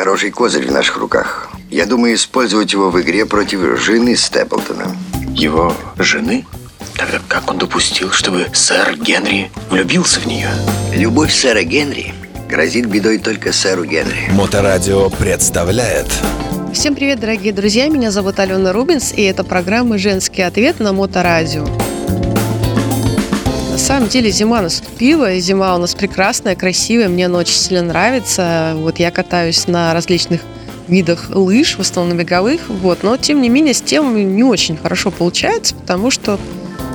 хороший козырь в наших руках. Я думаю использовать его в игре против жены Степлтона. Его жены? Тогда как он допустил, чтобы сэр Генри влюбился в нее? Любовь сэра Генри грозит бедой только сэру Генри. Моторадио представляет Всем привет, дорогие друзья! Меня зовут Алена Рубинс, и это программа «Женский ответ» на Моторадио. На самом деле зима наступила, и зима у нас прекрасная, красивая, мне она очень сильно нравится. Вот я катаюсь на различных видах лыж, в основном беговых, вот, но тем не менее с тем не очень хорошо получается, потому что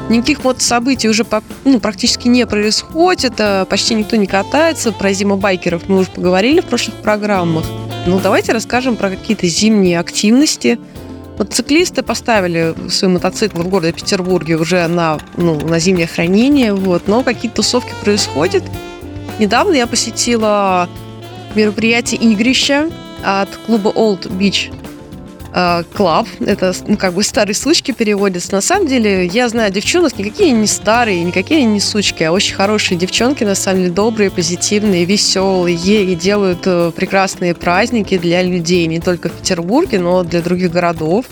Никаких вот событий уже ну, практически не происходит, а почти никто не катается. Про зимобайкеров мы уже поговорили в прошлых программах. Ну, давайте расскажем про какие-то зимние активности. Мотоциклисты поставили свои мотоциклы в городе Петербурге уже на, ну, на зимнее хранение, вот, но какие-то тусовки происходят. Недавно я посетила мероприятие игрища от клуба Old Bitch Club. Это ну, как бы старые сучки переводятся. На самом деле, я знаю девчонок, никакие не старые, никакие не сучки, а очень хорошие девчонки, на самом деле, добрые, позитивные, веселые и делают э, прекрасные праздники для людей не только в Петербурге, но для других городов.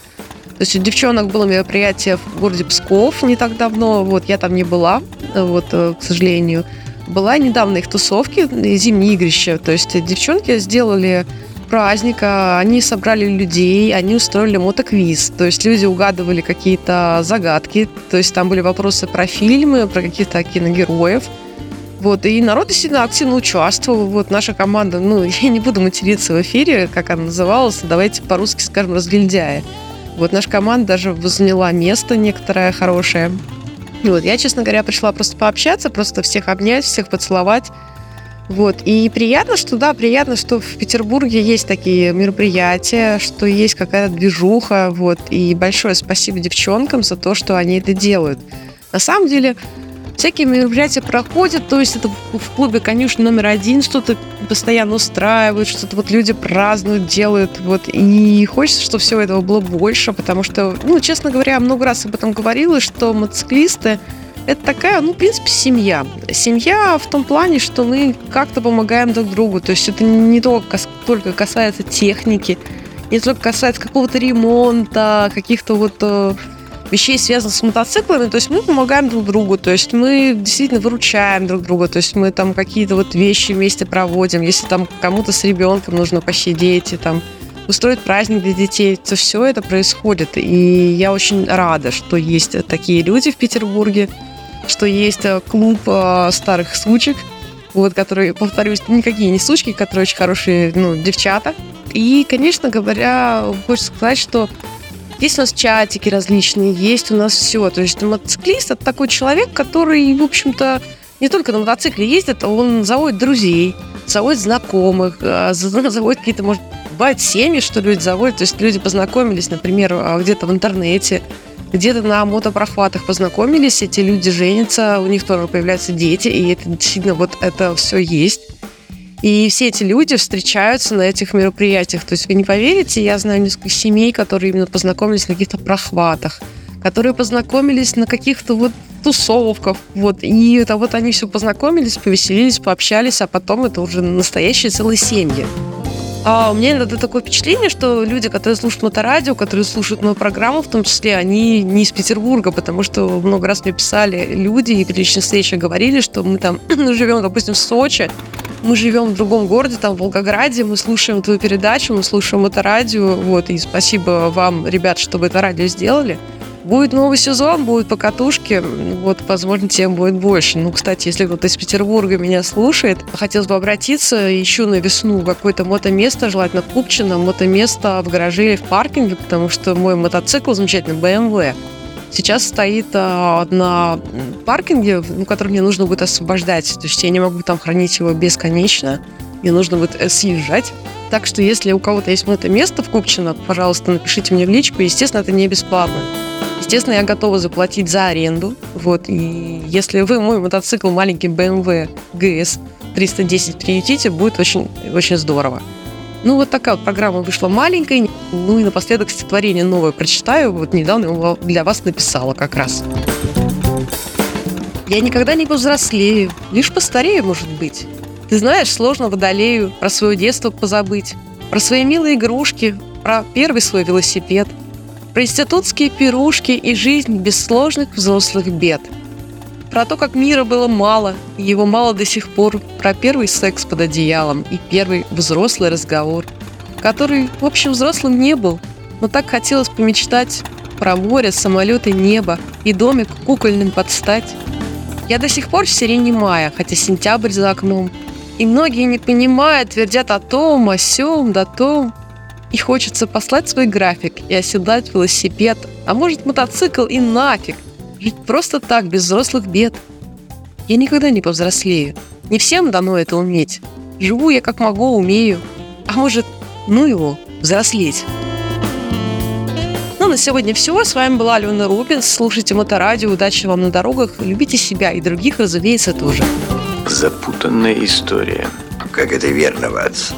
То есть у девчонок было мероприятие в городе Псков не так давно, вот я там не была, вот, э, к сожалению. Была недавно их тусовки, зимние игрища, то есть девчонки сделали праздника они собрали людей, они устроили мотоквиз. То есть люди угадывали какие-то загадки, то есть там были вопросы про фильмы, про каких-то киногероев. Вот, и народ действительно активно участвовал. Вот наша команда, ну, я не буду материться в эфире, как она называлась, давайте по-русски скажем «разгильдяя». Вот наша команда даже заняла место некоторое хорошее. Вот, я, честно говоря, пришла просто пообщаться, просто всех обнять, всех поцеловать. Вот. И приятно, что да, приятно, что в Петербурге есть такие мероприятия, что есть какая-то движуха. Вот. И большое спасибо девчонкам за то, что они это делают. На самом деле, всякие мероприятия проходят, то есть это в клубе конюшни номер один что-то постоянно устраивают, что-то вот люди празднуют, делают, вот, и хочется, чтобы всего этого было больше, потому что, ну, честно говоря, много раз об этом говорила, что мотоциклисты это такая, ну, в принципе, семья. Семья в том плане, что мы как-то помогаем друг другу. То есть это не только, только касается техники, не только касается какого-то ремонта, каких-то вот э, вещей, связанных с мотоциклами. То есть мы помогаем друг другу, то есть мы действительно выручаем друг друга, то есть мы там какие-то вот вещи вместе проводим. Если там кому-то с ребенком нужно посидеть и там устроить праздник для детей, то все это происходит. И я очень рада, что есть такие люди в Петербурге, что есть э, клуб э, старых сучек, вот, которые, повторюсь, никакие не сучки, которые очень хорошие, ну, девчата. И, конечно говоря, хочется сказать, что есть у нас чатики различные, есть у нас все. То есть мотоциклист – это такой человек, который, в общем-то, не только на мотоцикле ездит, а он заводит друзей, заводит знакомых, э, заводит какие-то, может, бывает семьи, что люди заводят. То есть люди познакомились, например, где-то в интернете, где-то на мотопрохватах познакомились, эти люди женятся, у них тоже появляются дети, и это действительно вот это все есть. И все эти люди встречаются на этих мероприятиях. То есть вы не поверите, я знаю несколько семей, которые именно познакомились на каких-то прохватах, которые познакомились на каких-то вот тусовках, вот, и это вот они все познакомились, повеселились, пообщались, а потом это уже настоящие целые семьи. А у меня иногда такое впечатление, что люди, которые слушают моторадио, которые слушают мою программу, в том числе, они не из Петербурга, потому что много раз мне писали люди и при личной встрече говорили, что мы там мы живем, допустим, в Сочи, мы живем в другом городе, там, в Волгограде, мы слушаем твою передачу, мы слушаем моторадио, вот, и спасибо вам, ребят, что вы это радио сделали. Будет новый сезон, будет покатушки, вот, возможно, тем будет больше. Ну, кстати, если кто-то из Петербурга меня слушает, хотелось бы обратиться, ищу на весну какое-то мотоместо, желательно Купчино, мотоместо в гараже или в паркинге, потому что мой мотоцикл замечательный, BMW, сейчас стоит а, на паркинге, ну, который мне нужно будет освобождать. То есть я не могу там хранить его бесконечно. Мне нужно будет э, съезжать. Так что если у кого-то есть мотоместо в Купчино, пожалуйста, напишите мне в личку. Естественно, это не бесплатно. Естественно, я готова заплатить за аренду. Вот, и если вы мой мотоцикл маленький BMW GS 310 приютите, будет очень, очень здорово. Ну, вот такая вот программа вышла маленькая. Ну и напоследок стихотворение новое прочитаю. Вот недавно его для вас написала как раз. Я никогда не повзрослею, лишь постарею, может быть. Ты знаешь, сложно водолею про свое детство позабыть. Про свои милые игрушки, про первый свой велосипед, про институтские пирушки и жизнь без сложных взрослых бед. Про то, как мира было мало, и его мало до сих пор, про первый секс под одеялом и первый взрослый разговор, который, в общем, взрослым не был, но так хотелось помечтать про море, самолеты, небо и домик кукольным подстать. Я до сих пор в сирене мая, хотя сентябрь за окном. И многие, не понимая, твердят о том, о сём, да том. И хочется послать свой график и оседлать велосипед, а может мотоцикл и нафиг. Жить просто так, без взрослых бед. Я никогда не повзрослею. Не всем дано это уметь. Живу я как могу, умею. А может, ну его, взрослеть. Ну, на сегодня все. С вами была Алена Рубин. Слушайте Моторадио. Удачи вам на дорогах. Любите себя и других, разумеется, тоже. Запутанная история. Как это верно, Ватс.